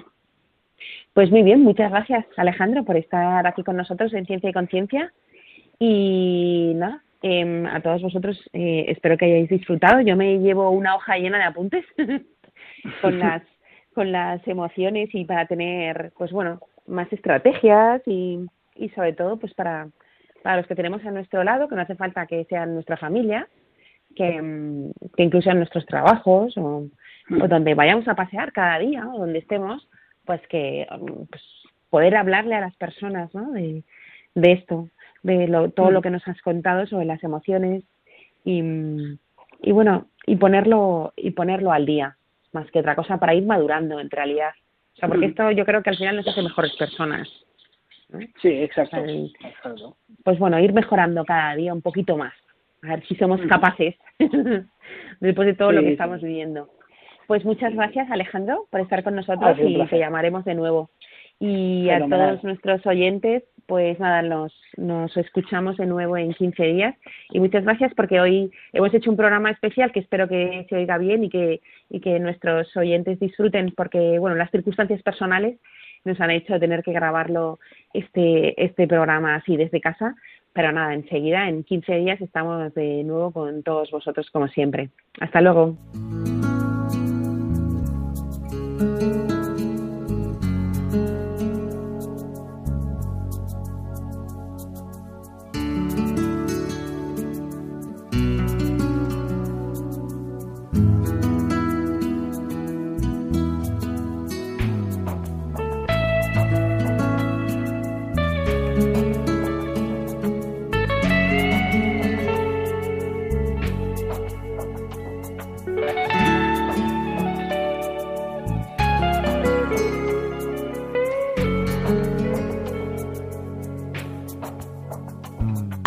Pues muy bien, muchas gracias Alejandro por estar aquí con nosotros en Ciencia y Conciencia. Y nada, em, a todos vosotros eh, espero que hayáis disfrutado. Yo me llevo una hoja llena de apuntes con las con las emociones y para tener, pues bueno, más estrategias y, y sobre todo, pues para, para los que tenemos a nuestro lado, que no hace falta que sean nuestra familia, que, em, que incluso en nuestros trabajos o, o donde vayamos a pasear cada día o donde estemos, pues que pues, poder hablarle a las personas ¿no? de, de esto, de lo, todo lo mm. que nos has contado sobre las emociones y, y bueno, y ponerlo, y ponerlo al día, más que otra cosa, para ir madurando en realidad. O sea, porque mm. esto yo creo que al final nos hace mejores personas. Sí, exacto. Pues bueno, ir mejorando cada día un poquito más. A ver si somos mm. capaces después de todo lo que estamos viviendo. Pues muchas gracias, Alejandro, por estar con nosotros y te llamaremos de nuevo. Y a todos nuestros oyentes, pues nada, nos, nos escuchamos de nuevo en 15 días. Y muchas gracias porque hoy hemos hecho un programa especial que espero que se oiga bien y que, y que nuestros oyentes disfruten porque, bueno, las circunstancias personales nos han hecho tener que grabarlo este, este programa así desde casa. Pero nada, enseguida, en 15 días, estamos de nuevo con todos vosotros como siempre. Hasta luego.